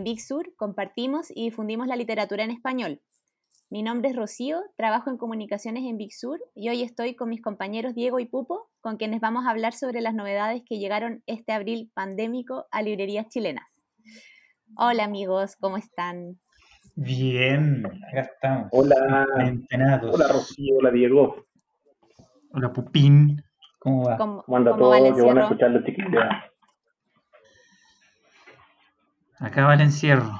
En Big Sur compartimos y difundimos la literatura en español. Mi nombre es Rocío, trabajo en comunicaciones en Big Sur y hoy estoy con mis compañeros Diego y Pupo, con quienes vamos a hablar sobre las novedades que llegaron este abril pandémico a librerías chilenas. Hola amigos, ¿cómo están? Bien, acá estamos. Hola. Hola Rocío, hola Diego. Hola Pupín. ¿Cómo va? ¿Cómo, anda todo? Qué bueno escucharlo. Acaba el encierro.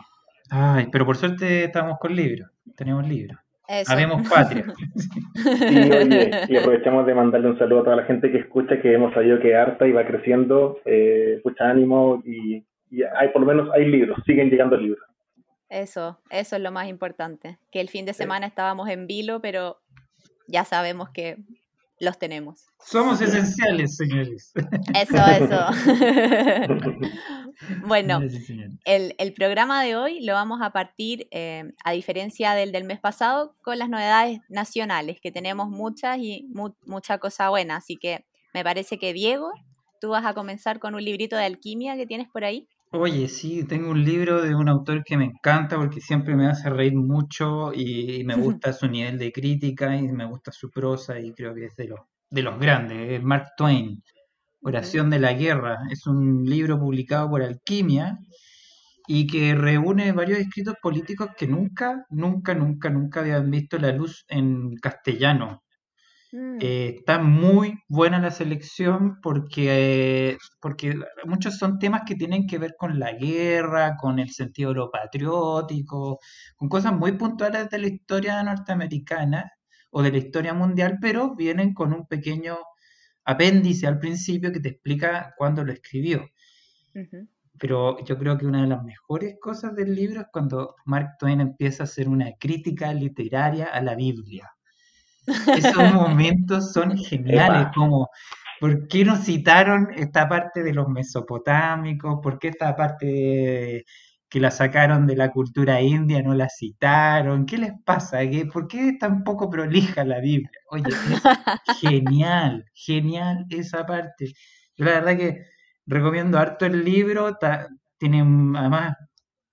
Ay, pero por suerte estamos con libros. Tenemos libros. Habemos patria. sí, oye, y aprovechamos de mandarle un saludo a toda la gente que escucha, que hemos sabido que harta y va creciendo, eh, ánimo y, hay por lo menos hay libros, siguen llegando libros. Eso, eso es lo más importante. Que el fin de semana estábamos en vilo, pero ya sabemos que los tenemos. Somos esenciales, señores. Eso, eso. bueno, el, programa de hoy lo vamos a partir, eh, a diferencia del del mes pasado, con las novedades nacionales, que tenemos muchas y mucha cosa buena. Así que me parece que Diego, tú vas a comenzar con un librito de alquimia que tienes por ahí. Oye, sí, tengo un libro de un autor que me encanta porque siempre me hace reír mucho y, me gusta su nivel de crítica y me gusta su prosa y creo que es de los, de los grandes, Mark Twain, Oración de la Guerra. Es un libro publicado por Alquimia y que reúne varios escritos políticos que nunca, nunca, nunca, nunca habían visto la luz en castellano. Mm. Eh, está muy buena la selección porque, porque muchos son temas que tienen que ver con la guerra, con el sentido de lo patriótico, con cosas muy puntuales de la historia norteamericana o de la historia mundial, pero vienen con un pequeño apéndice al principio que te explica cuándo lo escribió. Pero yo creo que una de las mejores cosas del libro es cuando Mark Twain empieza a hacer una crítica literaria a la Biblia. Esos momentos son geniales, como ¿por qué no citaron esta parte de los mesopotámicos? ¿Por qué esta parte que la sacaron de la cultura india no la citaron? ¿Qué les pasa? ¿Por qué es tan poco prolija la Biblia? Oye, es genial, genial esa parte. Yo la verdad que recomiendo harto el libro, tiene además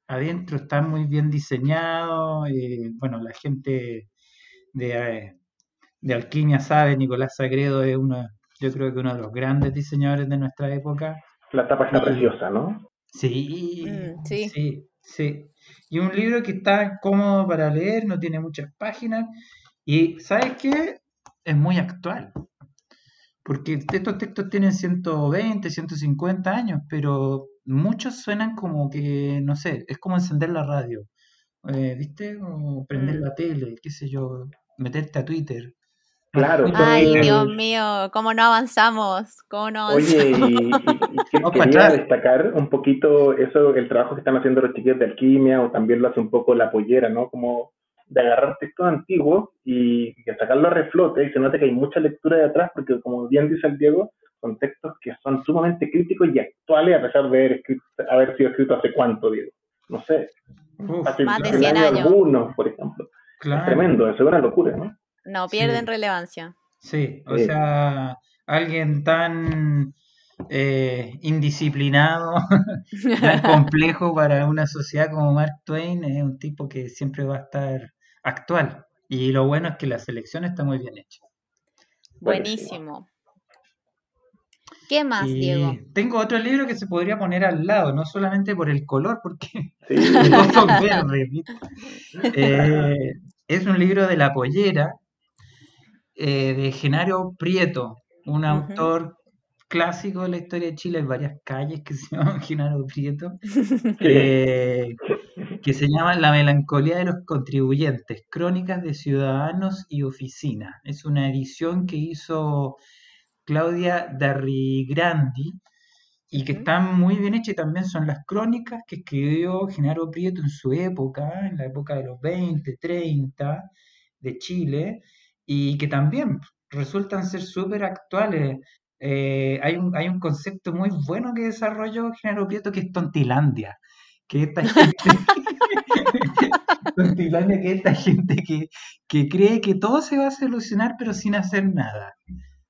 adentro está muy bien diseñado, eh, bueno, la gente de, eh, de alquimia sabe, Nicolás Sagredo es uno, yo creo que uno de los grandes diseñadores de nuestra época. La tapa está preciosa, ¿no? Sí, mm, sí, sí, sí. Y un libro que está cómodo para leer, no tiene muchas páginas. Y ¿sabes qué? Es muy actual. Porque estos textos tienen 120, 150 años, pero muchos suenan como que, no sé, es como encender la radio. Eh, ¿Viste? O prender mm. la tele, qué sé yo, meterte a Twitter. Claro. Ay, Dios mío, ¿cómo no avanzamos? ¿Cómo no Oye, y, quería destacar un poquito eso, el trabajo que están haciendo los chiquillos de alquimia, o también lo hace un poco la pollera, ¿no? Como de agarrar textos antiguos y, sacarlo a reflote, y se nota que hay mucha lectura de atrás, porque como bien dice el Diego, son textos que son sumamente críticos y actuales, a pesar de haber, haber sido escritos hace cuánto, Diego. No sé, hace más de 100 años. Algunos, por ejemplo. Es tremendo, eso es una locura, ¿no? No pierden relevancia. Sí, o sea, alguien tan eh, indisciplinado, tan complejo para una sociedad como Mark Twain, es un tipo que siempre va a estar actual. Y lo bueno es que la selección está muy bien hecha. Buenísimo. ¿Qué más, Diego? Tengo otro libro que se podría poner al lado, no solamente por el color, porque todos son verdes. Eh, es un libro de la pollera, eh, de Genario Prieto, un autor clásico de la historia de Chile, hay varias calles que se llaman Genario Prieto, eh, que se llama La melancolía de los contribuyentes, crónicas de ciudadanos y oficinas. Es una edición que hizo Claudia Darrigrandi y que está muy bien hecha y también son las crónicas que escribió Genaro Prieto en su época, en la época de los 20, 30 de Chile, y que también resultan ser súper actuales. Eh, hay, un, hay un concepto muy bueno que desarrolló Genaro Prieto que es tontilandia, que esta gente, tontilandia, que esta gente que, que, cree que todo se va a solucionar pero sin hacer nada.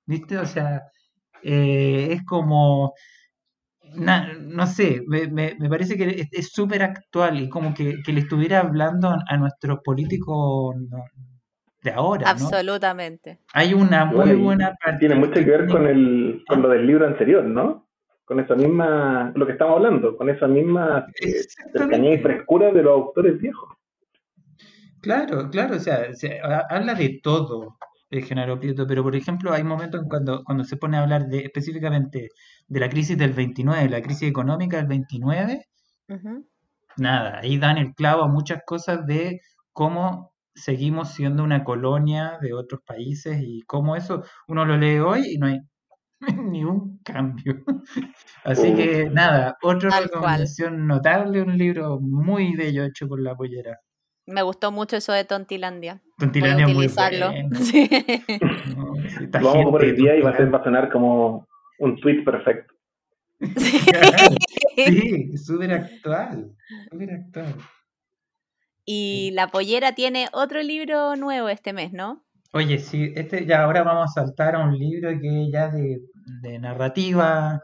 ¿Viste? O sea, eh, es como no sé, me, me, parece que es súper actual y como que, le estuviera hablando a nuestros políticos de ahora. Absolutamente. Hay una muy buena parte. Tiene mucho que ver con, el, con lo del libro anterior, ¿no? Con esa misma, lo que estamos hablando, con esa misma eh, cercanía y frescura de los autores viejos. Claro, claro, o sea, habla de todo el Genaro Prieto, pero por ejemplo hay momentos cuando, cuando se pone a hablar de específicamente de la crisis del 29, la crisis económica del 29, nada, ahí dan el clavo a muchas cosas de cómo seguimos siendo una colonia de otros países y cómo eso uno lo lee hoy y no hay ni un cambio. Así que nada, otra recomendación notable, un libro muy bello hecho por la pollera. Me gustó mucho eso de Tontilandia. Tontilandia Voy a utilizarlo. Sí. Vamos por el día y va a, ser, va a sonar como un tweet perfecto. Sí, súper actual. Súper actual. Y La Pollera tiene otro libro nuevo este mes, ¿no? Oye, sí, este ya ahora vamos a saltar a un libro que ya de, de narrativa,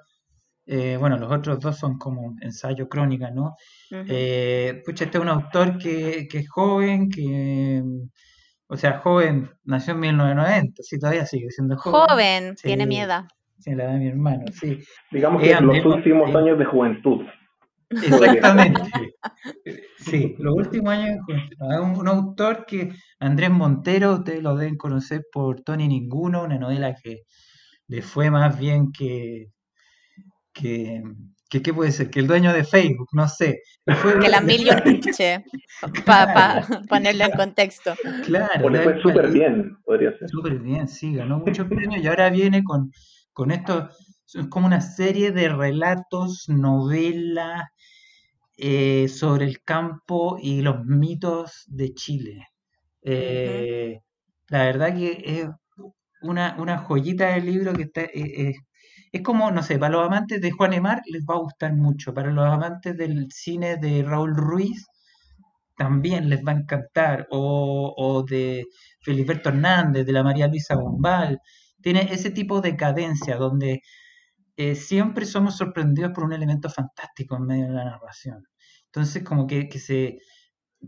eh, bueno, los otros dos son como ensayo crónica, ¿no? Eh, pucha, este es un autor que, que es joven, que, o sea, joven, nació en 1990, sí, todavía sigue siendo joven. Joven, tiene miedo. Sí, la da mi hermano, sí. Digamos que los últimos años de juventud. Exactamente. Sí, los últimos años juventud. Un, autor que, Andrés Montero, ustedes lo deben conocer por Tony Ninguno, una novela que le fue más bien que que, ¿qué puede ser? Que el dueño de Facebook, no sé. que la Million para ponerlo en contexto. Claro. O le fue súper bien, podría ser. Súper bien, sí, ganó muchos premios y ahora viene con, con esto, es como una serie de relatos, novelas eh, sobre el campo y los mitos de Chile. Eh, la verdad que es una, una joyita del libro que está, eh, es como, no sé, para los amantes de Juan Emar les va a gustar mucho, para los amantes del cine de Raúl Ruiz también les va a encantar, o, de Feliberto Hernández, de la María Luisa Bombal, tiene ese tipo de cadencia donde eh, siempre somos sorprendidos por un elemento fantástico en medio de la narración. Entonces, como que, que se,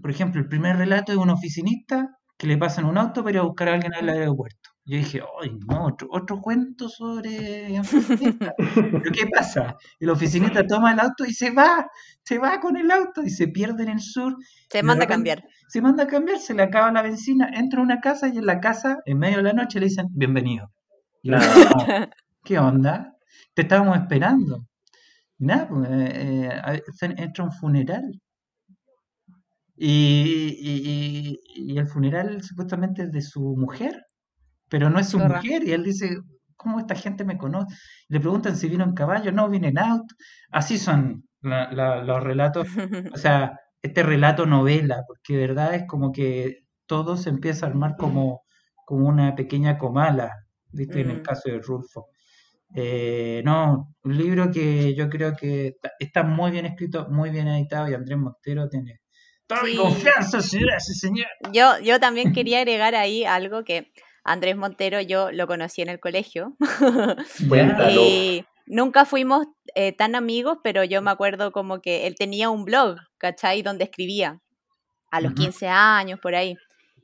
por ejemplo, el primer relato es un oficinista que le pasan un auto para ir a buscar a alguien al aeropuerto. Yo dije, ay, no, otro, cuento sobre Pero ¿qué pasa? El oficinista toma el auto y se va, se va con el auto y se pierde en el sur. Se manda a cambiar. Se manda a cambiar, se le acaba la benzina, entra a una casa y en la casa, en medio de la noche, le dicen, bienvenido. ¿Qué onda? Te estábamos esperando. Y nada, pues, eh, eh, entra un funeral. Y, y, el funeral supuestamente es de su mujer pero no es su mujer. Y él dice, ¿cómo esta gente me conoce? Le preguntan si vino en caballo, no, vine en auto. Así son los relatos, o sea, este relato novela, porque de verdad es como que todo se empieza a armar como, como una pequeña comala, ¿viste? En el caso de Rulfo. Eh, no, un libro que yo creo que está, muy bien escrito, muy bien editado y Andrés Montero tiene toda mi confianza, señora, señor. Yo, yo también quería agregar ahí algo que Andrés Montero yo lo conocí en el colegio. y nunca fuimos eh, tan amigos, pero yo me acuerdo como que él tenía un blog, ¿cachai? Donde escribía a los 15 años, por ahí.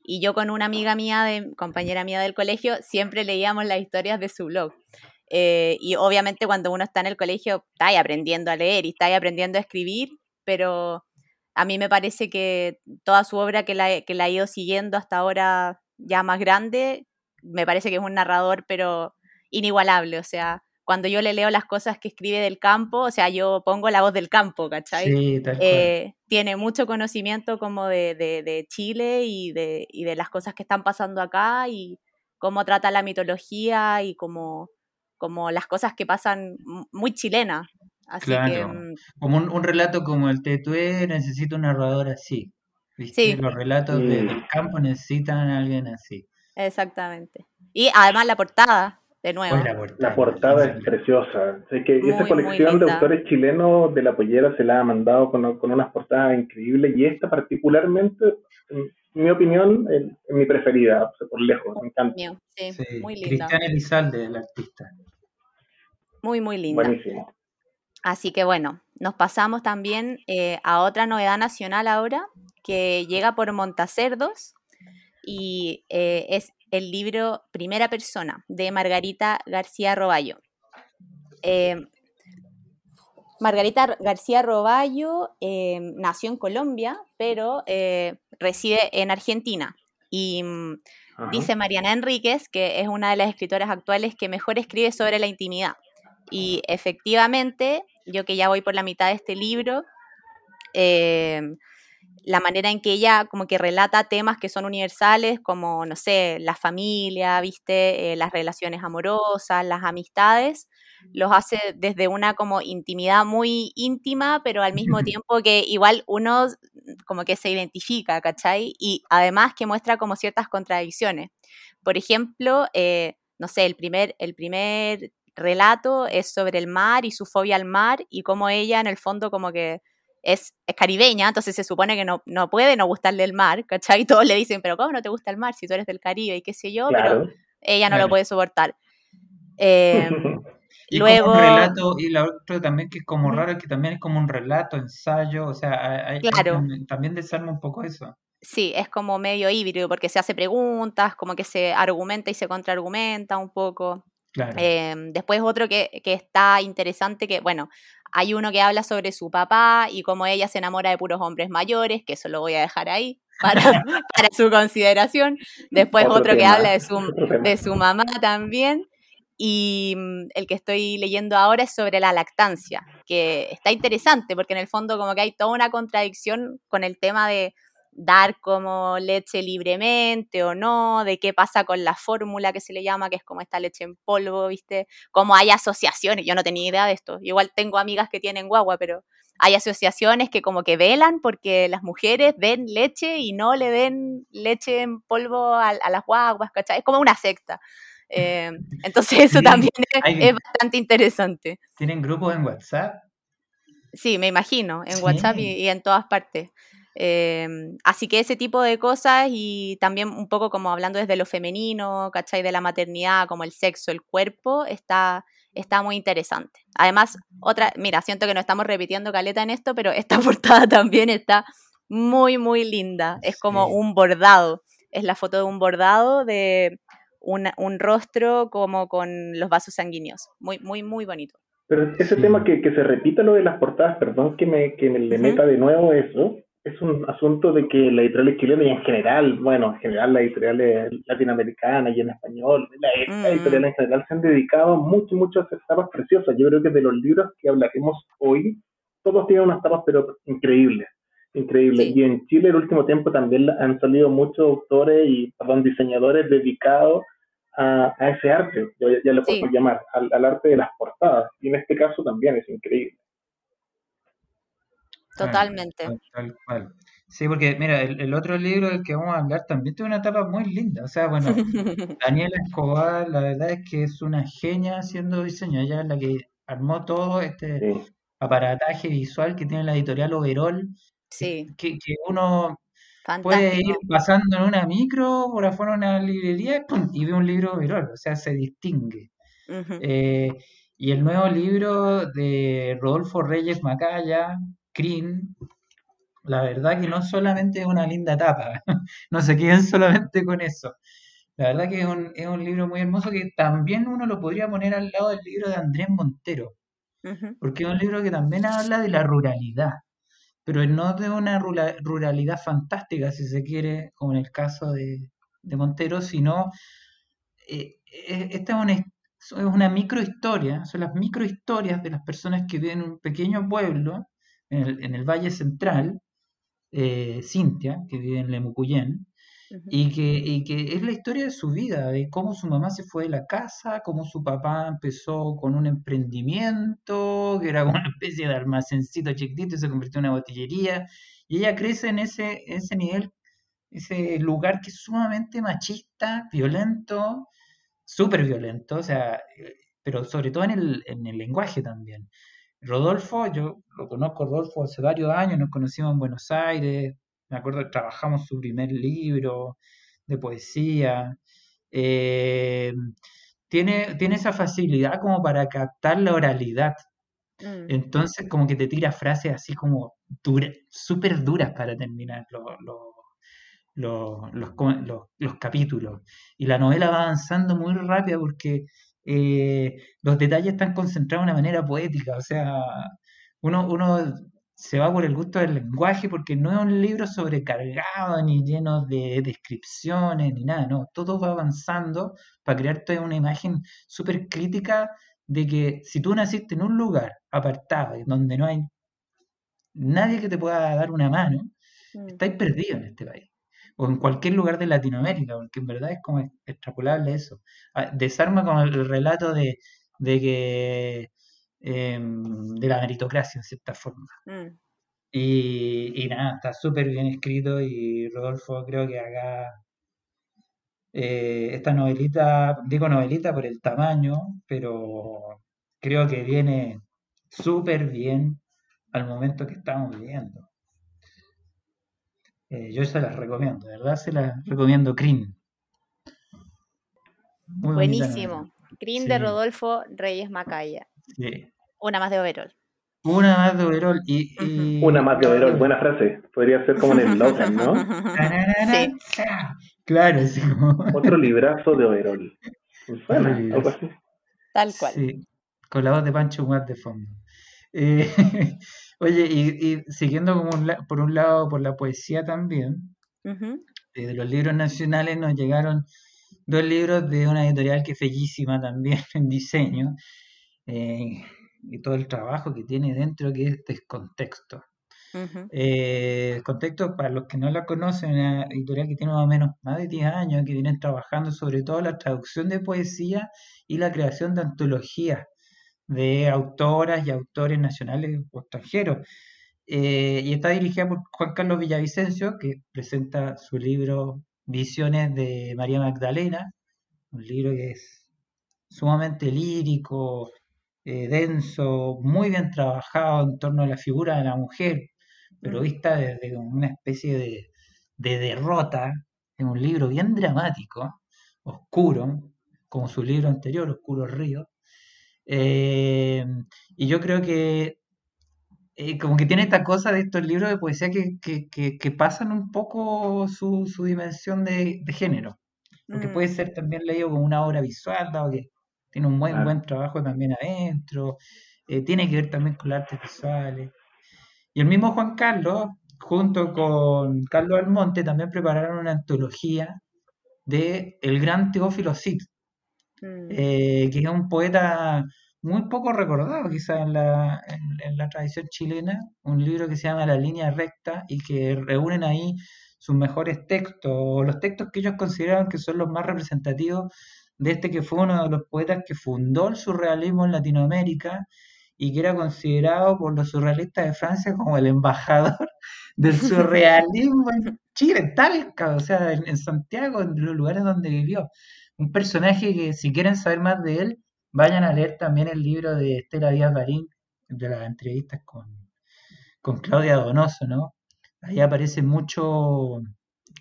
Y yo con una amiga mía, de, compañera mía del colegio, siempre leíamos las historias de su blog. Eh, y obviamente cuando uno está en el colegio, está ahí aprendiendo a leer y está ahí aprendiendo a escribir, pero a mí me parece que toda su obra que la, que la ha ido siguiendo hasta ahora ya más grande, me parece que es un narrador, pero inigualable, o sea, cuando yo le leo las cosas que escribe del campo, o sea, yo pongo la voz del campo, ¿cachai? Sí, eh, tiene mucho conocimiento como de, de, Chile y de, y de las cosas que están pasando acá y cómo trata la mitología y como, como las cosas que pasan muy chilenas. Así que, mm, como un, relato como el Tetué necesita un narrador así. Sí. Los relatos del campo necesitan a alguien así. Exactamente. Y además la portada, de nuevo. la, portada, es preciosa. que esa colección de autores chilenos de la pollera se la ha mandado con, con unas portadas increíbles y esta particularmente, en mi opinión, es, mi preferida, por lejos, me encanta. muy linda. Cristian Elizalde, el artista. Muy, muy linda. Buenísimo. Así que bueno, nos pasamos también eh, a otra novedad nacional ahora, que llega por Montacerdos y eh, es el libro Primera Persona de Margarita García Roballo. Eh, Margarita García Roballo nació en Colombia, pero reside en Argentina. Y mm, dice Mariana Enríquez que es una de las escritoras actuales que mejor escribe sobre la intimidad. Y efectivamente, yo que ya voy por la mitad de este libro, em, la manera en que ella como que relata temas que son universales, como, no sé, la familia, viste, eh, las relaciones amorosas, las amistades, los hace desde una como intimidad muy íntima, pero al mismo tiempo que igual uno como que se identifica, ¿cachai? Y además que muestra como ciertas contradicciones. Por ejemplo, eh, no sé, el primer, el primer relato es sobre el mar y su fobia al mar y cómo ella en el fondo como que es, caribeña, entonces se supone que no, no, puede no gustarle el mar, ¿cachai? Y todos le dicen, pero ¿cómo no te gusta el mar si tú eres del Caribe y qué sé yo? pero ella no lo puede soportar. Em, y luego... relato, y la otra también que es como raro, que también es como un relato, ensayo, o sea, hay, claro. también desarma un poco eso. Sí, es como medio híbrido, porque se hace preguntas, como que se argumenta y se contraargumenta un poco. Em, después otro que, está interesante, que bueno, hay uno que habla sobre su papá y cómo ella se enamora de puros hombres mayores, que eso lo voy a dejar ahí para, para su consideración. Después otro, que habla de su, de su mamá también. Y mm, el que estoy leyendo ahora es sobre la lactancia, que está interesante porque en el fondo como que hay toda una contradicción con el tema de dar como leche libremente o no, de qué pasa con la fórmula que se le llama, que es como esta leche en polvo, ¿viste? Como hay asociaciones, yo no tenía idea de esto, igual tengo amigas que tienen guagua, pero hay asociaciones que como que velan porque las mujeres den leche y no le den leche en polvo a, las guaguas, ¿cachai? Es como una secta. Eh, entonces eso también es, bastante interesante. ¿Tienen grupos en WhatsApp? Sí, me imagino, en WhatsApp y en todas partes. Em, así que ese tipo de cosas y también un poco como hablando desde lo femenino, ¿cachai? De la maternidad, como el sexo, el cuerpo, está, está muy interesante. Además, otra, mira, siento que no estamos repitiendo caleta en esto, pero esta portada también está muy, muy linda. Es como un bordado. Es la foto de un bordado de un rostro como con los vasos sanguíneos. Muy, muy, muy bonito. Pero ese tema que, que, se repita lo de las portadas, perdón que me, que me le meta de nuevo eso, es un asunto de que la editorial chilena y en general, bueno, en general la editorial latinoamericana y en español, la, mm. editorial en general se han dedicado mucho, muchas etapas preciosas. Yo creo que de los libros que hablaremos hoy, todos tienen unas tapas pero increíbles, increíbles. Y en Chile el último tiempo también han salido muchos autores y, perdón, diseñadores dedicados a, ese arte, ya, ya lo puedo llamar, al arte de las portadas. Y en este caso también es increíble. Totalmente. Tal. Sí, porque mira, el, otro libro del que vamos a hablar también tiene una etapa muy linda. O sea, bueno, Daniela Escobar, la verdad es que es una genia haciendo diseño. Ella es la que armó todo este aparataje visual que tiene la editorial Overol. Sí. Que, que uno puede ir pasando en una micro por afuera de una librería y ve un libro Overol. O sea, se distingue. Eh, y el nuevo libro de Rodolfo Reyes Macaya, Green, la verdad que no solamente es una linda tapa, no se queden solamente con eso. La verdad que es un, es un libro muy hermoso que también uno lo podría poner al lado del libro de Andrés Montero, porque es un libro que también habla de la ruralidad, pero no de una ruralidad fantástica, si se quiere, como en el caso de, Montero, sino eh, eh, esta es una, es una microhistoria, son las microhistorias de las personas que viven en un pequeño pueblo en el, Valle Central, eh, Cintia, que vive en Lemucuyén, y, que, que es la historia de su vida, de cómo su mamá se fue de la casa, cómo su papá empezó con un emprendimiento, que era una especie de almacencito chiquitito y se convirtió en una botillería, y ella crece en ese, ese nivel, ese lugar que es sumamente machista, violento, súper violento, o sea, eh, pero sobre todo en el, en el lenguaje también. Rodolfo, yo lo conozco Rodolfo hace varios años, nos conocimos en Buenos Aires, me acuerdo que trabajamos su primer libro de poesía. Eh, tiene, tiene esa facilidad como para captar la oralidad. Mm. Entonces como que te tira frases así como duras, súper duras para terminar los, los, capítulos. Y la novela va avanzando muy rápido porque eh, los detalles están concentrados de una manera poética. O sea, uno, uno se va por el gusto del lenguaje porque no es un libro sobrecargado ni lleno de descripciones ni nada, no, todo va avanzando para crearte una imagen súper crítica de que si tú naciste en un lugar apartado donde no hay nadie que te pueda dar una mano, mm. estáis perdido en este país. O en cualquier lugar de Latinoamérica, porque en verdad es como extrapolable eso. Ah, desarma con el relato de, de que Em, de la meritocracia, en cierta forma. Mm. Y, nada, está súper bien escrito y Rodolfo creo que acá eh, esta novelita, digo novelita por el tamaño, pero creo que viene súper bien al momento que estamos viviendo. Eh, yo se las recomiendo, de verdad se las recomiendo, Crin. Buenísimo. Crin de Rodolfo Reyes Macaya. Una más de overall. Una más de overall. Y, Una más de overall, buena frase. Podría ser como en el Logan, ¿no? sí. Claro, sí. Otro librazo de overall. Tal cual. Sí, con la voz de Pancho Muat de fondo. Eh, oye, y, siguiendo como por un lado por la poesía también, eh, de los libros nacionales nos llegaron dos libros de una editorial que es bellísima también en diseño, eh, y todo el trabajo que tiene dentro, que es Descontexto. Eh, contexto, para los que no la conocen, una editorial que tiene más o menos más de 10 años, que vienen trabajando sobre todo la traducción de poesía y la creación de antologías de autoras y autores nacionales o extranjeros. Eh, y está dirigida por Juan Carlos Villavicencio, que presenta su libro Visiones de María Magdalena, un libro que es sumamente lírico, eh, denso, muy bien trabajado en torno a la figura de la mujer, pero mm. vista desde una especie de, derrota, en un libro bien dramático, oscuro, como su libro anterior, Oscuro Río. Eh, y yo creo que eh, como que tiene esta cosa de estos libros de poesía que, pasan un poco su, dimensión de, género, porque puede mm. ser también leído como una obra visual, dado que tiene un buen, buen trabajo también adentro, eh, tiene que ver también con las artes visuales. Y el mismo Juan Carlos, junto con Carlos Almonte, también prepararon una antología de el gran Teófilo Cid, mm. eh, que es un poeta muy poco recordado quizás en la, en, la tradición chilena, un libro que se llama La línea recta y que reúnen ahí sus mejores textos, los textos que ellos consideraban que son los más representativos de este que fue uno de los poetas que fundó el surrealismo en Latinoamérica y que era considerado por los surrealistas de Francia como el embajador del surrealismo en Chile, en Talca, o sea, en, Santiago, en los lugares donde vivió. Un personaje que si quieren saber más de él, vayan a leer también el libro de Estela Díaz Barín, de las entrevistas con, con Claudia Donoso, ¿no? Ahí aparece mucho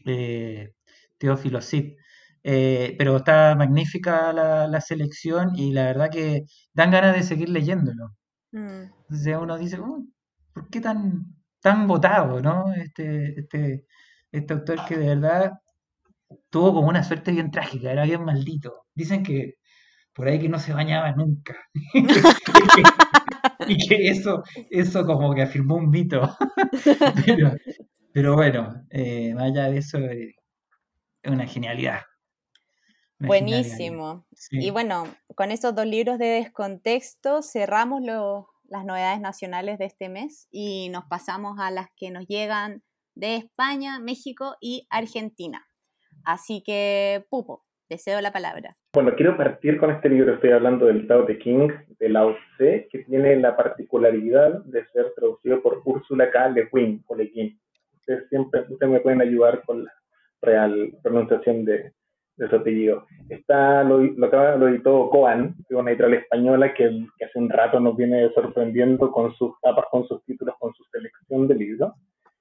eh, Teófilo Cid. Eh, pero está magnífica la, selección y la verdad que dan ganas de seguir leyéndolo. Mm. Entonces uno dice, ¿por qué tan, tan votado, no? Este, este, este autor que de verdad tuvo como una suerte bien trágica, era bien maldito. Dicen que por ahí que no se bañaba nunca. y que eso, eso como que afirmó un mito. pero, bueno, eh, más allá de eso, eh, es una genialidad. Buenísimo. Y bueno, con estos dos libros de descontexto cerramos las novedades nacionales de este mes y nos pasamos a las que nos llegan de España, México y Argentina. Así que, Pupo, deseo la palabra. Bueno, quiero partir con este libro. Estoy hablando del Tao de King, de Lao Tse, que tiene la particularidad de ser traducido por Úrsula K. Le Guin o Le Guin. Ustedes siempre ustedes me pueden ayudar con la real pronunciación de, de su apellido. Está, lo, lo, lo editó Coan, que es una editorial española que, hace un rato nos viene sorprendiendo con sus tapas, con sus títulos, con su selección de libros.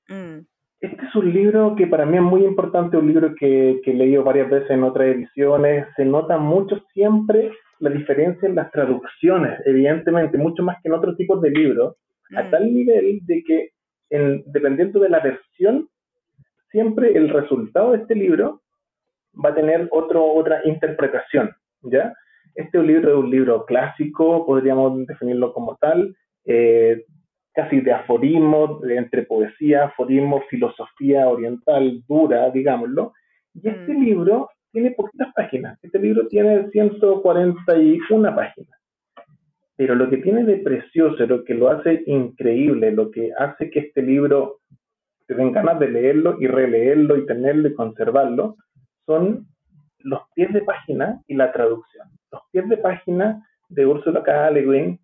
Mm. Este es un libro que para mí es muy importante, un libro que, que he leído varias veces en otras ediciones. Se nota mucho siempre la diferencia en las traducciones, evidentemente, mucho más que en otros tipos de libros, a mm. tal nivel de que, en, dependiendo de la versión, siempre el resultado de este libro va a tener otro, otra interpretación, ¿ya? Este libro es un libro clásico, podríamos definirlo como tal, eh, casi de aforismo, entre poesía, aforismo, filosofía oriental dura, digámoslo. Y este mm. libro tiene poquitas páginas. Este libro tiene 141 páginas. Pero lo que tiene de precioso, lo que lo hace increíble, lo que hace que este libro te den ganas de leerlo y releerlo y tenerlo y conservarlo, son los pies de página y la traducción. Los pies de página de Ursula K. Le Guin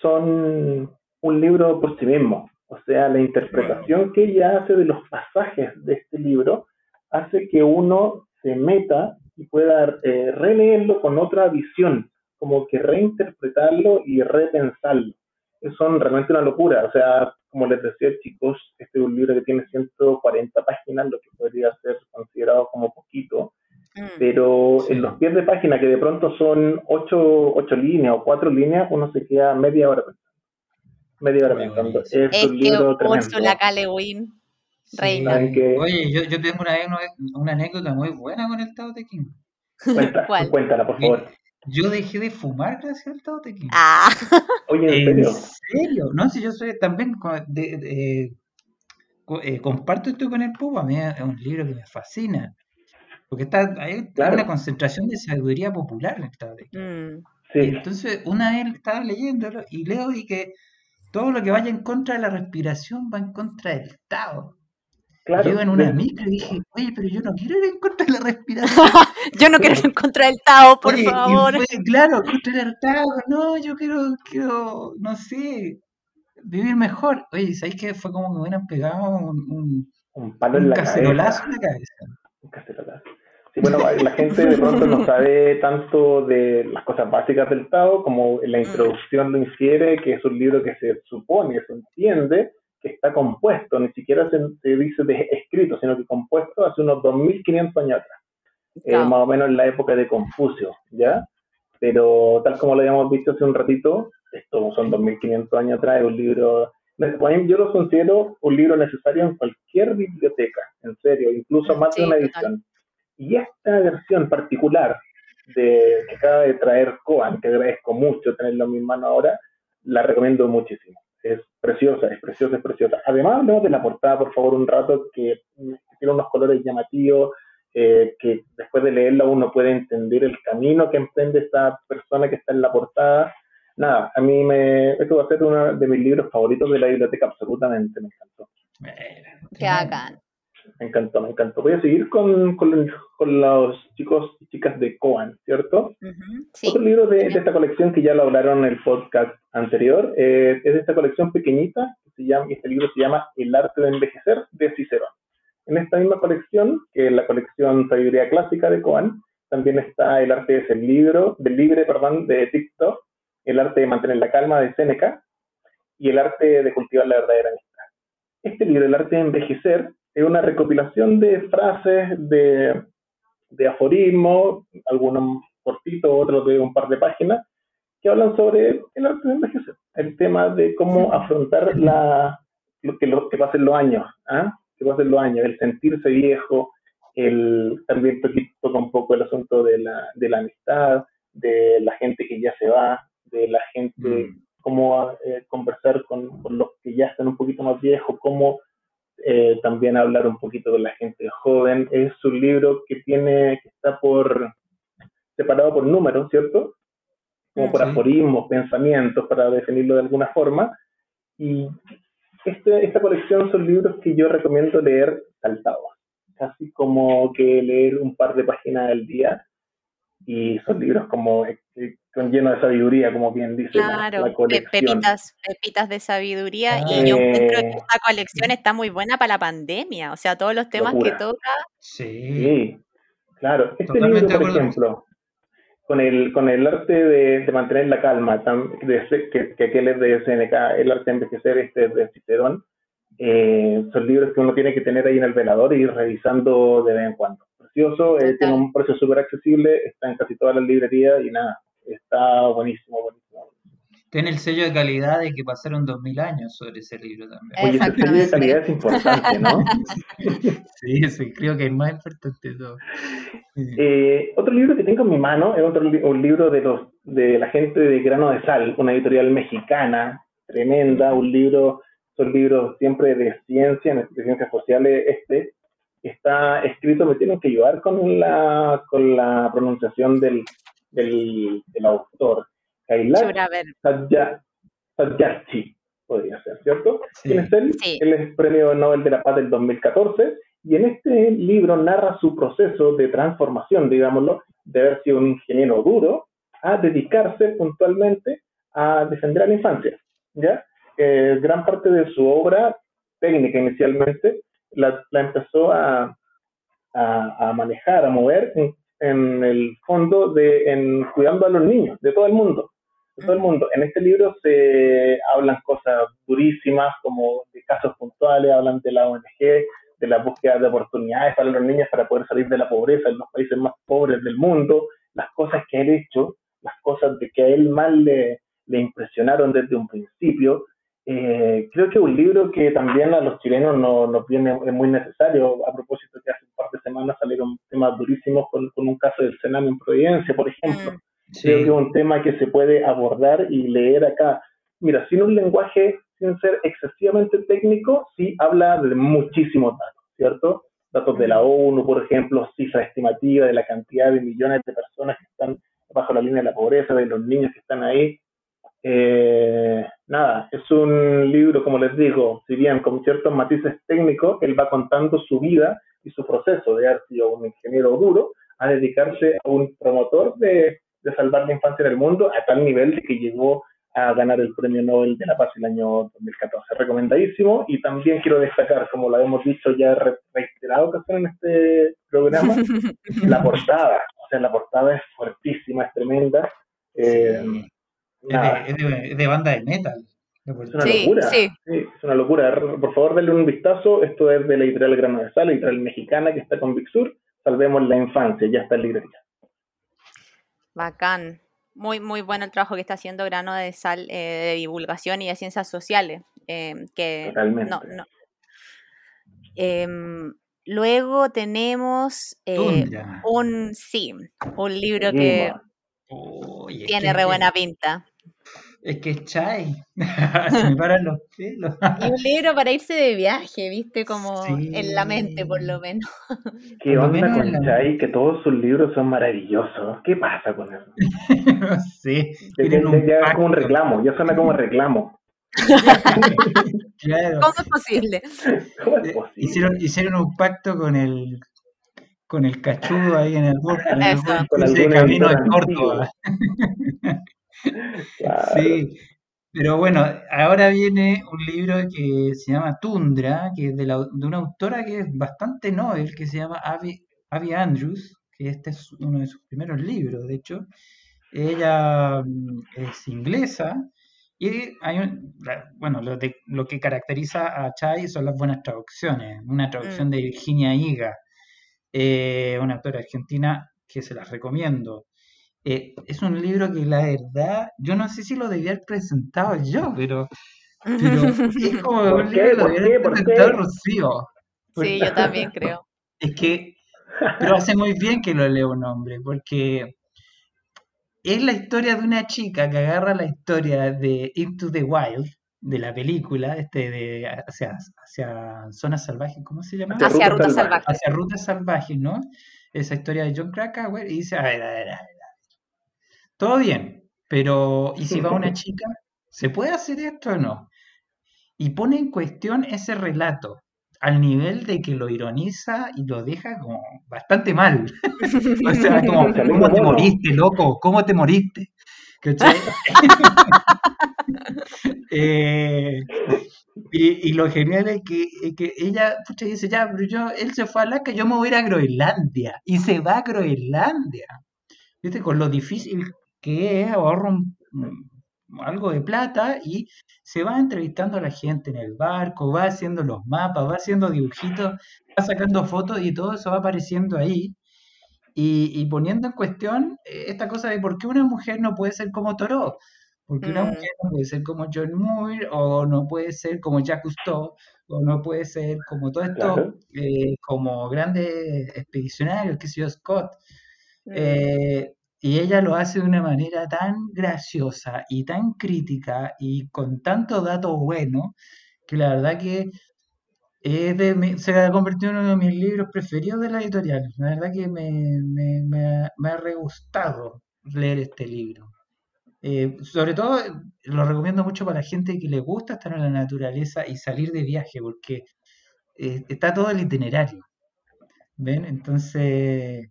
son un libro por sí mismo. O sea, la interpretación que ella hace de los pasajes de este libro hace que uno se meta y pueda eh, releerlo con otra visión, como que reinterpretarlo y repensarlo. Son realmente una locura. O sea, como les decía, chicos, este es un libro que tiene 140 páginas, lo que podría ser considerado como poquito. Mm. Pero en los pies de página, que de pronto son 8, ocho líneas o 4 líneas, uno se queda media hora pensando media hora pensando. Es, es un libro tremendo. la Calewin, reina. Oye, yo, yo tengo una, una, anécdota muy buena con el Tao Te King. Cuenta, Cuéntala, por favor. Yo dejé de fumar gracias al Tao Te King. Ah. Oye, ¿en, serio? No, si yo soy también de, eh, comparto esto con el Pupo, a mí es un libro que me fascina. Porque está, hay una concentración de sabiduría popular en el Tao Te King. Mm. Sí. Entonces, una vez estaba leyéndolo y leo y que todo lo que vaya en contra de la respiración va en contra del Tao. Claro, yo en una micro dije, oye, pero yo no quiero ir en contra de la respiración. yo no quiero ir en contra del Tao, por favor. claro, contra el Tao, no, yo quiero, quiero, no sé, vivir mejor. Oye, ¿sabéis que fue como que me hubieran pegado un, un, palo en la cacerolazo en la cabeza? Un cacerolazo. Sí, bueno, la gente de pronto no sabe tanto de las cosas básicas del Tao, como la mm. introducción lo infiere, que es un libro que se supone, se entiende que está compuesto, ni siquiera se, dice de escrito, sino que compuesto hace unos 2500 años atrás, eh, más o menos en la época de Confucio, ¿ya? Pero tal como lo habíamos visto hace un ratito, esto son 2500 años atrás, es un libro, yo lo considero un libro necesario en cualquier biblioteca, en serio, incluso más de una edición. Y esta versión particular de, que acaba de traer Coan, que agradezco mucho tenerlo en mi mano ahora, la recomiendo muchísimo. Es preciosa, es preciosa, es preciosa. Además, hablemos de la portada, por favor, un rato, que, tiene unos colores llamativos, eh, que después de leerla uno puede entender el camino que emprende esta persona que está en la portada. Nada, a mí me, esto va a ser uno de mis libros favoritos de la biblioteca, absolutamente, me encantó. Qué hagan. Me encantó, me encantó. Voy a seguir con, con, con los chicos y chicas de Coan, ¿cierto? Otro libro de, esta colección que ya lo hablaron en el podcast anterior, eh, es de esta colección pequeñita, que se llama, este libro se llama El arte de envejecer de Cicerón. En esta misma colección, que es la colección Sabiduría Clásica de Coan, también está el arte de ser libro, del libre, perdón, de TikTok, el arte de mantener la calma de Séneca y el arte de cultivar la verdadera amistad. Este libro, El arte de envejecer, es una recopilación de frases, de, de aforismos, algunos cortitos, otros de un par de páginas, que hablan sobre el arte de envejecer, el tema de cómo afrontar la, lo, que, lo que pasen los años, ¿ah? que pasen los años, el sentirse viejo, el, también toca un poco el asunto de la, de la amistad, de la gente que ya se va, de la gente, mm. cómo eh, conversar con, con, los que ya están un poquito más viejos, cómo eh, también hablar un poquito con la gente joven. Es un libro que tiene, que está por separado por números, ¿cierto? Como por aforismos, pensamientos, para definirlo de alguna forma. Y este, esta colección son libros que yo recomiendo leer saltados, casi como que leer un par de páginas al día. Y son libros como son llenos de sabiduría, como bien dice la, colección. Pepitas, pepitas de sabiduría. y yo creo que eh, esta colección está muy buena para la pandemia. O sea, todos los temas que toca. Sí. claro. Este libro, por ejemplo, con el, con el arte de, mantener la calma, que, que, aquel es de SNK, el arte de envejecer este es de Cicerón, Eh, son libros que uno tiene que tener ahí en el velador y ir revisando de vez en cuando. Precioso, eh, tiene un precio súper accesible, está en casi todas las librerías y nada, está buenísimo, buenísimo. Tiene el sello de calidad de que pasaron dos mil años sobre ese libro también. Oye, ese sello de calidad es importante, ¿no? sí, sí, creo que es más importante de todo. Eh, otro libro que tengo en mi mano es otro un libro de los de la gente de Grano de Sal, una editorial mexicana, tremenda, un libro, son libros siempre de ciencia, de ciencias sociales, este, está escrito, me tienen que ayudar con la, con la pronunciación del, del, del autor. Kailash Satyarthi, podría ser, ¿cierto? ¿Quién es él? Él es Premio Nobel de la Paz del 2014 y en este libro narra su proceso de transformación, digámoslo, de haber sido un ingeniero duro a dedicarse puntualmente a defender a la infancia. ¿ya? Eh, gran parte de su obra técnica inicialmente la, empezó a, a, manejar, a mover en, en, el fondo de en cuidando a los niños de todo el mundo todo el mundo. En este libro se hablan cosas durísimas, como de casos puntuales, hablan de la ONG, de la búsqueda de oportunidades para los niños para poder salir de la pobreza en los países más pobres del mundo, las cosas que él ha hecho, las cosas de que a él más le, le impresionaron desde un principio. Eh, creo que un libro que también a los chilenos nos no viene es muy necesario. A propósito, que hace un par de semanas salieron temas durísimos con, con un caso del Sename en Providencia, por ejemplo. Mm. Creo que es un tema que se puede abordar y leer acá. Mira, sin un lenguaje, sin ser excesivamente técnico, sí habla de muchísimos datos, ¿cierto? Datos de la ONU, por ejemplo, cifra estimativa de la cantidad de millones de personas que están bajo la línea de la pobreza, de los niños que están ahí. Eh, nada, es un libro, como les digo, si bien con ciertos matices técnicos, él va contando su vida y su proceso de haber sido un ingeniero duro a dedicarse a un promotor de de salvar la infancia en el mundo a tal nivel de que llegó a ganar el Premio Nobel de la Paz el año 2014. Recomendadísimo y también quiero destacar, como lo hemos dicho ya reiterado ocasión en este programa, la portada. O sea, la portada es fuertísima, es tremenda. Eh, es, de, banda de metal. Es una locura. Sí. es una locura. Por favor, denle un vistazo. Esto es de la editorial Grano de Sal, editorial mexicana que está con Big Sur. Salvemos la infancia, ya está en librería. Bacán. Muy, muy bueno el trabajo que está haciendo Grano de Sal eh, de divulgación y de ciencias sociales. Eh, que Totalmente. No, no. Em, luego tenemos eh, un, sí, un libro que tiene re buena pinta. Es que es chai. Se me paran los pelos. y un libro para irse de viaje, ¿viste? Como en la mente, por lo menos. ¿Qué onda con chai? Que todos sus libros son maravillosos. ¿Qué pasa con eso? sí. Ya, es como un reclamo, ya suena como reclamo. claro. ¿Cómo es posible? ¿Cómo es posible? Hicieron, hicieron un pacto con el con el cachudo ahí en el borde, en el, con el camino de Córdoba. Sí, pero bueno, ahora viene un libro que se llama Tundra, que es de, la, de una autora que es bastante novel, que se llama Abby, Andrews, que este es uno de sus primeros libros, de hecho. Ella mm, es inglesa y hay un, bueno, lo, de, lo que caracteriza a Chai son las buenas traducciones. Una traducción mm. de Virginia Higa, eh, una autora argentina que se las recomiendo. Eh, es un libro que la verdad, yo no sé si lo debía haber presentado yo, pero, pero es como un libro que lo debía haber presentado Rocío. Sí, yo también creo. Es que, pero hace muy bien que lo lea un hombre, porque es la historia de una chica que agarra la historia de Into the Wild, de la película, este de hacia, hacia zonas salvajes, ¿cómo se llama? Hacia, rutas salvajes. Hacia rutas salvajes, ¿no? Esa historia de John Krakauer y dice, a ver, a ver, a ver, todo bien, pero ¿y si va una chica? ¿Se puede hacer esto o no? Y pone en cuestión ese relato al nivel de que lo ironiza y lo deja como bastante mal. o sea, como, ¿cómo te moriste, loco? ¿Cómo te moriste? eh, y, lo genial es que, que ella pucha, dice, ya, pero yo, él se fue a Alaska, yo me voy a ir a Groenlandia. Y se va a Groenlandia. ¿Viste? Con lo difícil que ahorra un, algo de plata y se va entrevistando a la gente en el barco, va haciendo los mapas, va haciendo dibujitos, va sacando fotos y todo eso va apareciendo ahí. Y, poniendo en cuestión eh, esta cosa de por qué una mujer no puede ser como Toro, porque una mm. mujer no puede ser como John Moore, o no puede ser como Jacques Cousteau, o no puede ser como todo esto, eh, como grandes expedicionarios, que sea Scott. Mm. Eh, y ella lo hace de una manera tan graciosa y tan crítica y con tanto dato bueno que la verdad que se ha convertido en uno de mis libros preferidos de la editorial. La verdad que me, ha re gustado leer este libro. Eh, sobre todo lo recomiendo mucho para la gente que le gusta estar en la naturaleza y salir de viaje, porque eh, está todo el itinerario. ¿Ven? Entonces,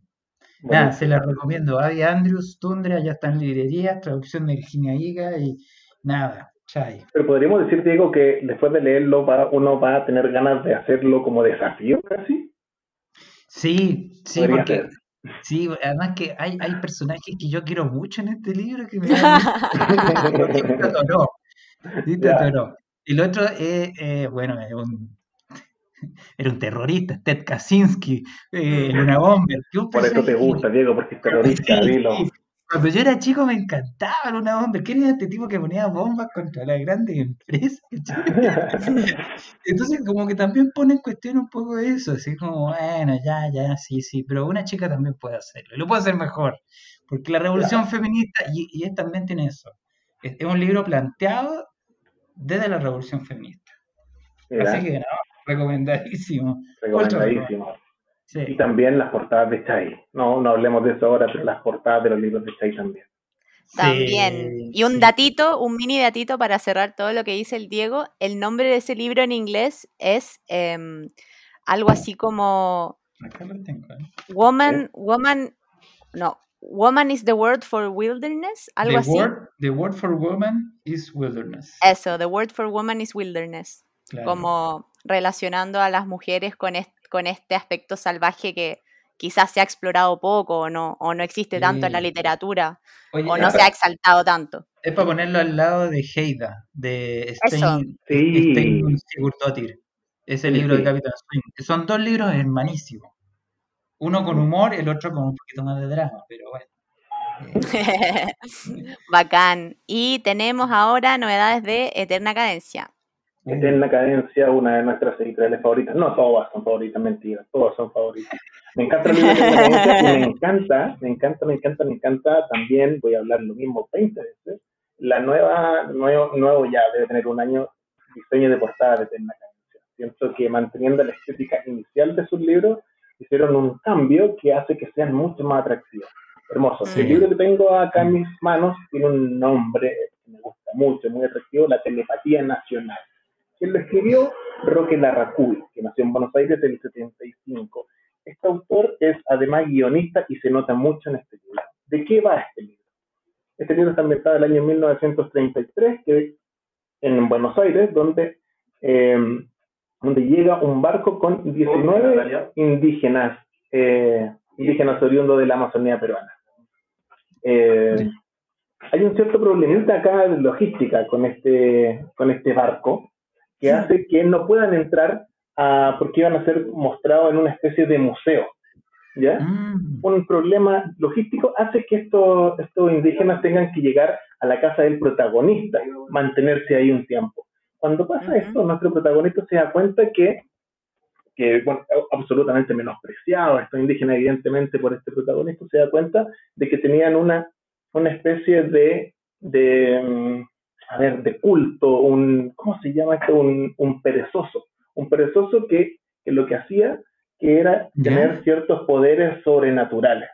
Nada, se la recomiendo. Abby Andrews, Tundra, ya está en librerías, traducción de Virginia Higa y nada, chai. Pero podríamos decir, Diego, que después de leerlo va, uno va a tener ganas de hacerlo como desafío casi. Sí, sí, porque sí, además que hay, hay personajes que yo quiero mucho en este libro que me dan... Y lo otro es, eh, bueno, es un era un terrorista, Ted Kaczynski, eh, una bomba. Por eso te gusta, Diego, porque es terrorista, dilo. Cuando yo era chico me encantaba Luna Bomber. ¿Quién era este tipo que ponía bombas contra las grandes empresas? Entonces, como que también pone en cuestión un poco eso. Así como, bueno, ya, ya, sí, sí. Pero una chica también puede hacerlo. Lo puede hacer mejor. Porque la revolución feminista, y, y él también tiene eso. Es, un libro planteado desde la revolución feminista. Así que, no, Recomendadísimo. Recomendadísimo. Y también las portadas de Chai. No, no hablemos de eso ahora, pero las portadas de los libros de Chai también. También. Y un datito, un mini datito para cerrar todo lo que dice el Diego. El nombre de ese libro en inglés es em, algo así como ¿eh? Woman, Woman, no, Woman is the word for wilderness, algo así. the word for woman is wilderness. Eso, the word for woman is wilderness. Como relacionando a las mujeres con, con este aspecto salvaje que quizás se ha explorado poco o no, o no existe tanto en la literatura o no se ha exaltado tanto. Es para ponerlo al lado de Heida, de Stein, Sigurdotir, ese libro de Capitán Swing. Son dos libros hermanísimos. Uno con humor, el otro con un poquito más de drama, pero bueno. Bacán. Y tenemos ahora novedades de Eterna Cadencia. Eterna Cadencia, una de nuestras editoriales favoritas. No todas son favoritas, mentira, todas son favoritas. Me encanta el libro de Cadencia y me encanta, me encanta, me encanta, me encanta también, voy a hablar lo mismo 20 veces, la nueva, nuevo, nuevo ya debe tener un año, diseño de portada de Eterna Cadencia. Siento que manteniendo la estética inicial de sus libros, hicieron un cambio que hace que sean mucho más atractivos. Hermoso. El libro que tengo acá en mis manos tiene un nombre que me gusta mucho, muy atractivo, La Telepatía Nacional quien lo escribió, Roque Larracuy, que nació en Buenos Aires en el 75. Este autor es además guionista y se nota mucho en este libro. ¿De qué va este libro? Este libro está ambientado en el año 1933, que en Buenos Aires, donde, em, donde llega un barco con 19 indígenas, eh, indígenas oriundos de la Amazonía peruana. Eh, hay un cierto problemita acá de logística con este, con este barco, que hace que no puedan entrar a, porque iban a ser mostrados en una especie de museo. ¿Ya? Mm. Un problema logístico hace que estos, estos indígenas tengan que llegar a la casa del protagonista, mantenerse ahí un tiempo. Cuando pasa esto, nuestro protagonista se da cuenta que, que bueno, absolutamente menospreciado, estos indígenas evidentemente por este protagonista, se da cuenta de que tenían una, una especie de, de, a ver, de culto, un, ¿cómo se llama esto? Un, un perezoso. Un perezoso que, que, lo que hacía que era tener ciertos poderes sobrenaturales.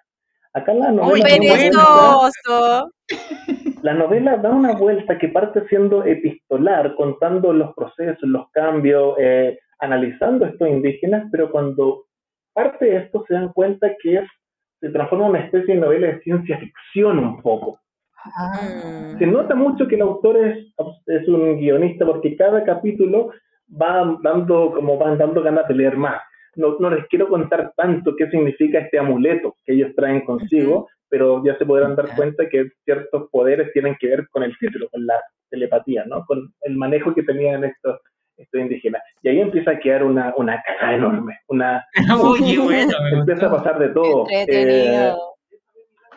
Acá la novela... perezoso! La novela da una vuelta que parte siendo epistolar, contando los procesos, los cambios, eh, analizando estos indígenas, pero cuando parte de esto se dan cuenta que es, se transforma en una especie de novela de ciencia ficción un poco. Ah. Se nota mucho que el autor es, es un guionista porque cada capítulo va dando, como van dando ganas de leer más. No, no, les quiero contar tanto qué significa este amuleto que ellos traen consigo, pero ya se podrán dar cuenta que ciertos poderes tienen que ver con el título, con la telepatía, ¿no? Con el manejo que tenían estos, estos indígenas. Y ahí empieza a quedar una, una cagada enorme, una... empieza a pasar de todo. Eh,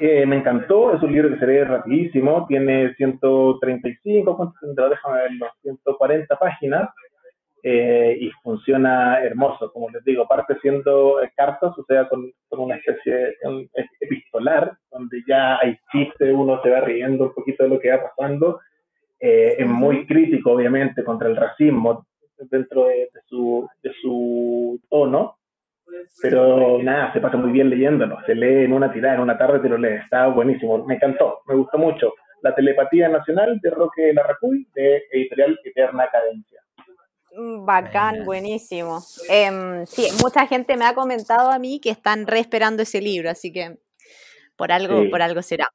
eh, me encantó, es un libro que se lee rapidísimo, tiene 135, ¿cuánto Déjame verlo, 140 páginas, eh, y funciona hermoso, como les digo, parte siendo cartas, o sea, con, una especie epistolar, donde ya hay chiste, uno se va riendo un poquito de lo que va pasando, eh, es muy crítico, obviamente, contra el racismo dentro de, su, de su tono, pero nada, se pasa muy bien leyéndolo, se lee en una tirada, en una tarde te lo lees, está buenísimo, me encantó, me gustó mucho. La telepatía nacional de Roque Larracuy, de Editorial Eterna Cadencia. Mm, bacán, buenísimo. Em, sí, mucha gente me ha comentado a mí que están reesperando ese libro, así que por algo, por algo será.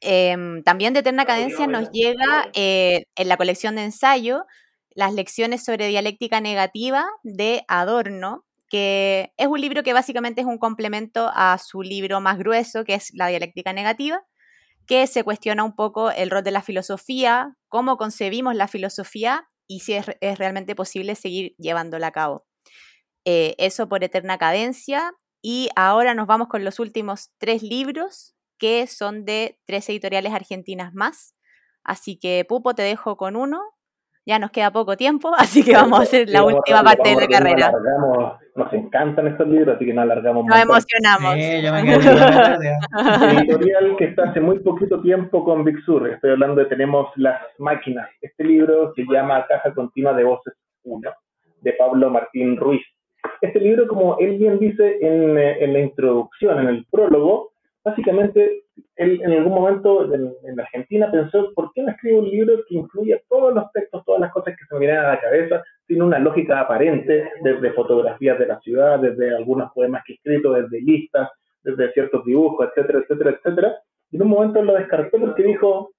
Em, también de Eterna Cadencia nos llega eh, en la colección de ensayo las lecciones sobre dialéctica negativa de Adorno, que es un libro que básicamente es un complemento a su libro más grueso, que es La dialéctica negativa, que se cuestiona un poco el rol de la filosofía, cómo concebimos la filosofía y si es, realmente posible seguir llevándola a cabo. Eh, eso por eterna cadencia. Y ahora nos vamos con los últimos tres libros que son de tres editoriales argentinas más. Así que Pupo, te dejo con uno. Ya nos queda poco tiempo, así que vamos a hacer la última parte de la carrera. Nos encantan estos libros, así que no alargamos Nos emocionamos. editorial que está hace muy poquito tiempo con Big Sur. Estoy hablando de Tenemos las máquinas. Este libro se llama Caja Continua de Voces 1, de Pablo Martín Ruiz. Este libro, como él bien dice en, eh, en la introducción, en el prólogo, básicamente él en algún momento en, Argentina pensó, ¿por qué no escribo un libro que incluya todos los textos, todas las cosas que se me vienen a la cabeza, sin una lógica aparente, desde fotografías de la ciudad, desde algunos poemas que he escrito, desde listas, desde ciertos dibujos, etcétera, etcétera, etcétera? Y en un momento lo descartó porque dijo,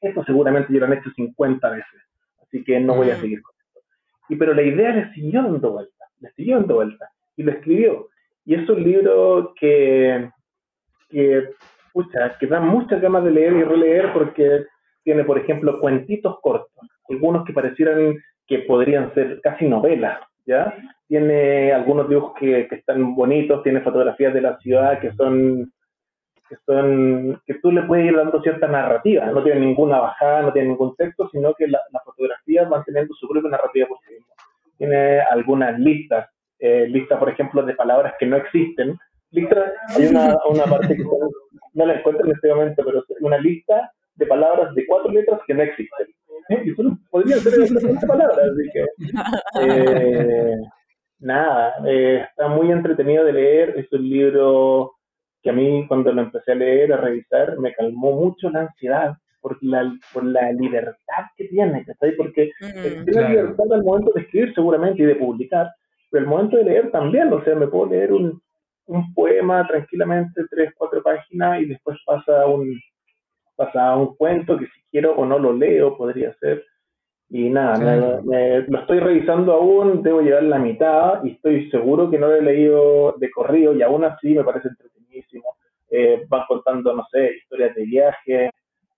esto seguramente ya lo han hecho 50 veces, así que no voy a mm. seguir con esto. Y pero la idea le siguió dando vuelta, le siguió dando vuelta, y lo escribió. Y es un libro que que, que da muchas ganas de leer y releer porque tiene, por ejemplo, cuentitos cortos, algunos que parecieran que podrían ser casi novelas, ¿ya? Tiene algunos dibujos que, que están bonitos, tiene fotografías de la ciudad que son que son que tú le puedes ir dando cierta narrativa, no tiene ninguna bajada, no tiene ningún texto, sino que las fotografías van teniendo su propia narrativa por sí. Tiene algunas listas, eh, listas, por ejemplo, de palabras que no existen, lista, hay una, una parte que no la encuentro en este momento, pero es una lista de palabras de cuatro letras que no existen. ¿Eh? Y solo podrían ser esas palabras, así que eh, nada, eh, está muy entretenido de leer, es un libro que a mí cuando lo empecé a leer, a revisar, me calmó mucho la ansiedad por la, por la libertad que tiene, Porque mm, tiene libertad al momento de escribir seguramente y de publicar, pero el momento de leer también, o sea, me puedo leer un, un poema tranquilamente, tres, cuatro páginas, y después pasa a un, pasa un cuento que si quiero o no lo leo, podría ser. Y nada, lo estoy revisando aún, debo llevar la mitad y estoy seguro que no lo he leído de corrido y aún así me parece entretenidísimo. Eh, va contando, no sé, historias de viaje,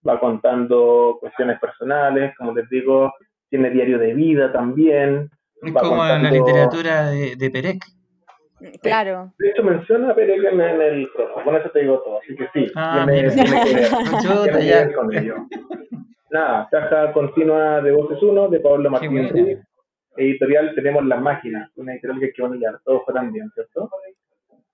va contando cuestiones personales, como les digo, tiene diario de vida también. Es como la literatura de, de Perec. Claro. De hecho, menciona a Perec en, el prólogo, con eso te digo todo, así que sí. Ah, que ver, con ello. Nada, caja continua de Voces 1 de Pablo Martín Ruiz. Editorial Tenemos las Máquinas, una editorial que van a llegar, todos fueran bien, ¿cierto?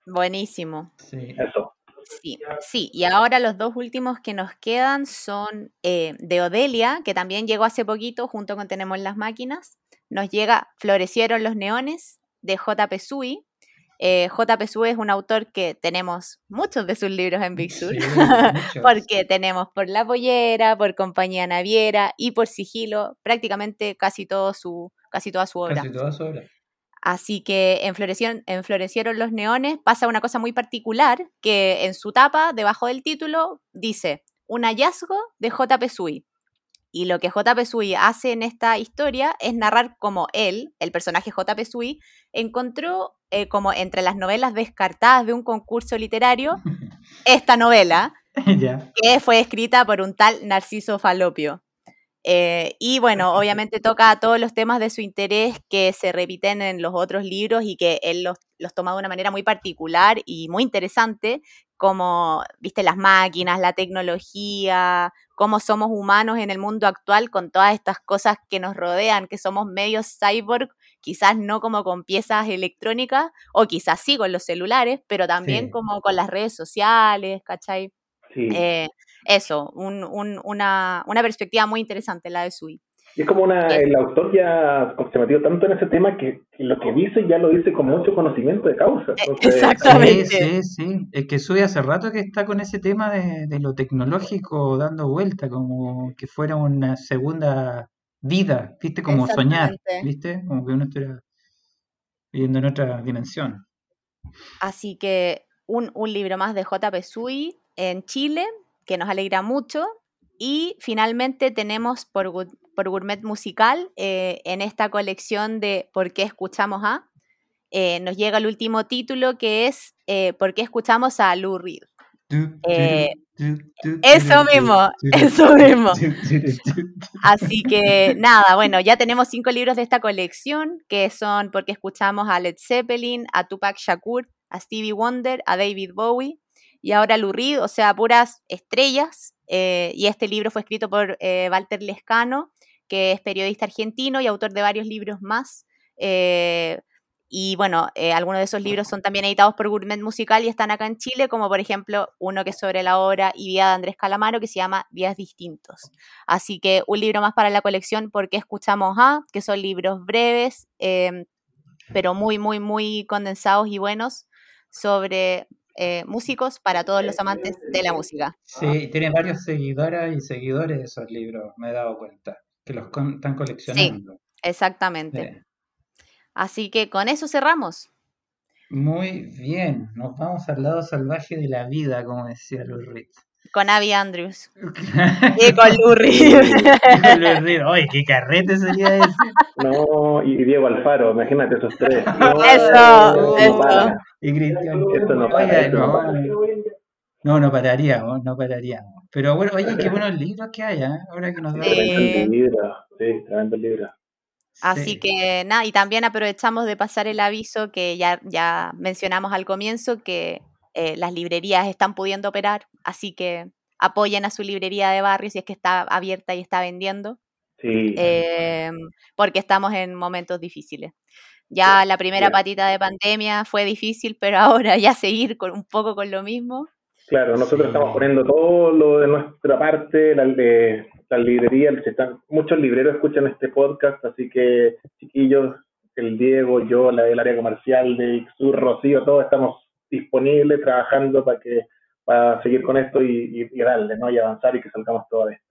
Buenísimo. Sí. Eso. Sí, sí, y ahora los dos últimos que nos quedan son eh, de Odelia, que también llegó hace poquito junto con Tenemos las Máquinas. Nos llega Florecieron los Neones de J.P. Sui, eh, J.P. Sue es un autor que tenemos muchos de sus libros en Big Sur, porque tenemos por La Pollera, por Compañía Naviera y por Sigilo prácticamente casi, todo su, casi toda su obra. Así que en Florecieron, en Florecieron los Neones pasa una cosa muy particular que en su tapa, debajo del título, dice un hallazgo de J.P. Sui. Y lo que J.P. Sui hace en esta historia es narrar cómo él, el personaje J.P. Sui, encontró eh, como entre las novelas descartadas de un concurso literario esta novela, que fue escrita por un tal Narciso Falopio. Eh, y bueno, obviamente toca todos los temas de su interés que se repiten en los otros libros y que él los, los toma de una manera muy particular y muy interesante, como, viste, las máquinas, la tecnología, cómo somos humanos en el mundo actual con todas estas cosas que nos rodean, que somos medios cyborg, quizás no como con piezas electrónicas, o quizás sí con los celulares, pero también como con las redes sociales, ¿cachai? Eh, eso, una, una perspectiva muy interesante la de Sui. Es como una, el autor ya se metió tanto en ese tema que, lo que dice ya lo dice con mucho conocimiento de causa. Eh, exactamente. Sí, sí, sí. Es que Sui hace rato que está con ese tema de, lo tecnológico dando vuelta, como que fuera una segunda vida, ¿viste? Como soñar, ¿viste? Como que uno estuviera viviendo en otra dimensión. Así que un, un libro más de JP Sui en Chile, que nos alegra mucho. Y finalmente tenemos por, por Gourmet Musical eh, en esta colección de ¿Por qué escuchamos a? Eh, nos llega el último título que es eh, ¿Por qué escuchamos a Lou Reed? eso mismo, eso mismo. Así que nada, bueno, ya tenemos cinco libros de esta colección que son porque escuchamos a Led Zeppelin, a Tupac Shakur, a Stevie Wonder, a David Bowie y ahora Lou Reed, o sea, puras estrellas eh, y este libro fue escrito por eh, Walter Lescano, que es periodista argentino y autor de varios libros más. Eh, y bueno, algunos de esos libros son también editados por Gourmet Musical y están acá en Chile, como por ejemplo uno que es sobre la obra y vida de Andrés Calamaro, que se llama Días Distintos. Así que un libro más para la colección, porque escuchamos a, que son libros breves, pero muy, muy, muy condensados y buenos sobre eh, músicos para todos los amantes de la música. Sí, tiene varios seguidoras y seguidores esos libros, me he dado cuenta, que los están coleccionando. Sí, exactamente. Así que con eso cerramos. Muy bien, nos vamos al lado salvaje de la vida, como decía Luis Con Abby Andrews. y con Lou Ay, qué carrete sería ese. No, y Diego Alfaro, imagínate esos tres. eso, eso. Y Cristian, no, no, no, pararíamos, no pararíamos. Pero bueno, oye, qué buenos libros que hay, ¿eh? Ahora que nos da sí. sí, tremendo libro. Así que nada, y también aprovechamos de pasar el aviso que ya, ya mencionamos al comienzo, que eh, las librerías están pudiendo operar, así que apoyen a su librería de barrio si es que está abierta y está vendiendo. Sí. Eh, porque estamos en momentos difíciles. Ya la primera patita de pandemia fue difícil, pero ahora ya seguir con un poco con lo mismo. Claro, nosotros estamos poniendo todo lo de nuestra parte, la, de, la librería, muchos libreros escuchan este podcast, así que chiquillos, el Diego, yo, la del área comercial de Ixur, Rocío, todos estamos disponibles, trabajando para que para seguir con esto y, darle, ¿no? Y avanzar y que salgamos todo esto.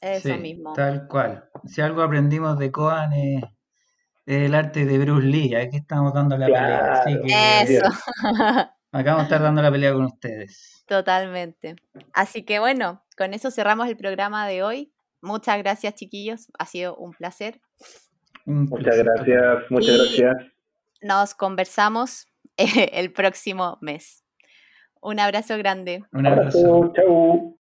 Eso mismo. Tal cual. Si algo aprendimos de Coan es el arte de Bruce Lee, aquí estamos dando la pelea. Así que, Eso. Acá vamos a estar dando la pelea con ustedes. Totalmente. Así que bueno, con eso cerramos el programa de hoy. Muchas gracias, chiquillos. Ha sido un placer. muchas gracias, muchas gracias. Nos conversamos el próximo mes. Un abrazo grande. Un abrazo. Chau.